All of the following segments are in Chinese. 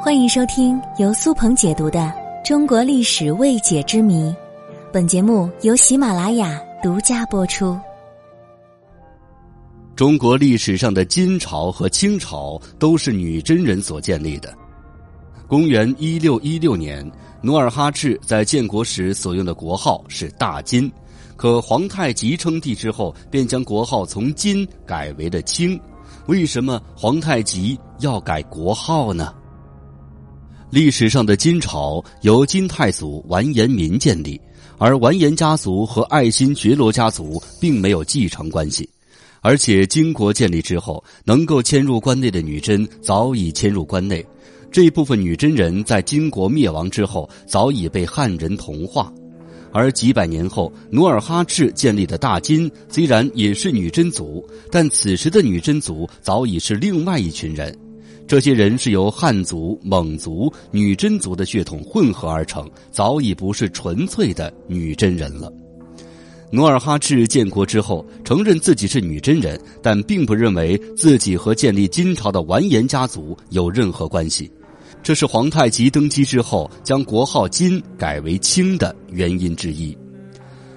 欢迎收听由苏鹏解读的《中国历史未解之谜》，本节目由喜马拉雅独家播出。中国历史上的金朝和清朝都是女真人所建立的。公元一六一六年，努尔哈赤在建国时所用的国号是大金，可皇太极称帝之后，便将国号从金改为了清。为什么皇太极要改国号呢？历史上的金朝由金太祖完颜民建立，而完颜家族和爱新觉罗家族并没有继承关系。而且金国建立之后，能够迁入关内的女真早已迁入关内，这部分女真人在金国灭亡之后早已被汉人同化。而几百年后，努尔哈赤建立的大金虽然也是女真族，但此时的女真族早已是另外一群人。这些人是由汉族、蒙族、女真族的血统混合而成，早已不是纯粹的女真人了。努尔哈赤建国之后，承认自己是女真人，但并不认为自己和建立金朝的完颜家族有任何关系。这是皇太极登基之后将国号金改为清的原因之一。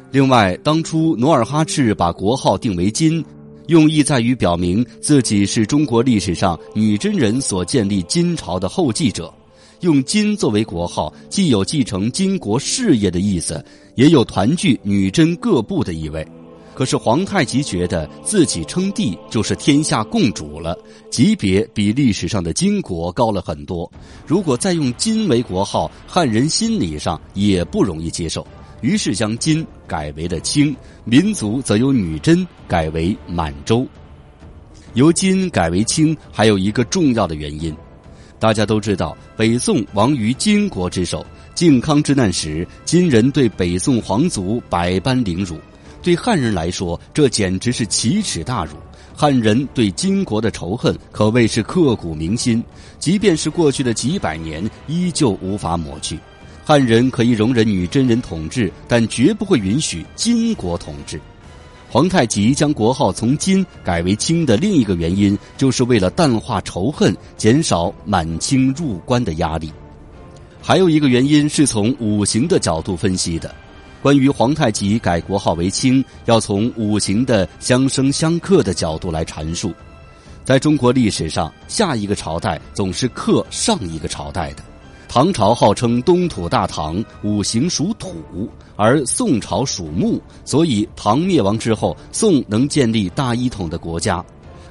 另外，当初努尔哈赤把国号定为金，用意在于表明自己是中国历史上女真人所建立金朝的后继者。用金作为国号，既有继承金国事业的意思，也有团聚女真各部的意味。可是皇太极觉得自己称帝就是天下共主了，级别比历史上的金国高了很多。如果再用金为国号，汉人心理上也不容易接受。于是将金改为了清，民族则由女真改为满洲。由金改为清还有一个重要的原因，大家都知道，北宋亡于金国之手，靖康之难时，金人对北宋皇族百般凌辱。对汉人来说，这简直是奇耻大辱。汉人对金国的仇恨可谓是刻骨铭心，即便是过去的几百年，依旧无法抹去。汉人可以容忍女真人统治，但绝不会允许金国统治。皇太极将国号从金改为清的另一个原因，就是为了淡化仇恨，减少满清入关的压力。还有一个原因是从五行的角度分析的。关于皇太极改国号为清，要从五行的相生相克的角度来阐述。在中国历史上，下一个朝代总是克上一个朝代的。唐朝号称东土大唐，五行属土，而宋朝属木，所以唐灭亡之后，宋能建立大一统的国家。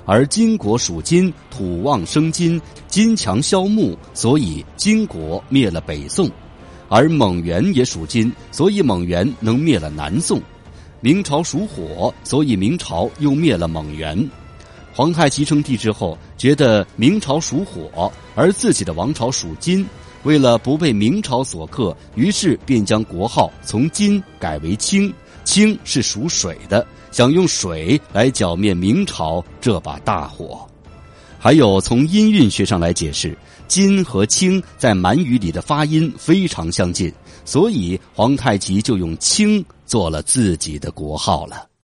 而金国属金，土旺生金，金强消木，所以金国灭了北宋。而蒙元也属金，所以蒙元能灭了南宋；明朝属火，所以明朝又灭了蒙元。皇太极称帝之后，觉得明朝属火，而自己的王朝属金，为了不被明朝所克，于是便将国号从金改为清。清是属水的，想用水来剿灭明朝这把大火。还有从音韵学上来解释，金和清在满语里的发音非常相近，所以皇太极就用清做了自己的国号了。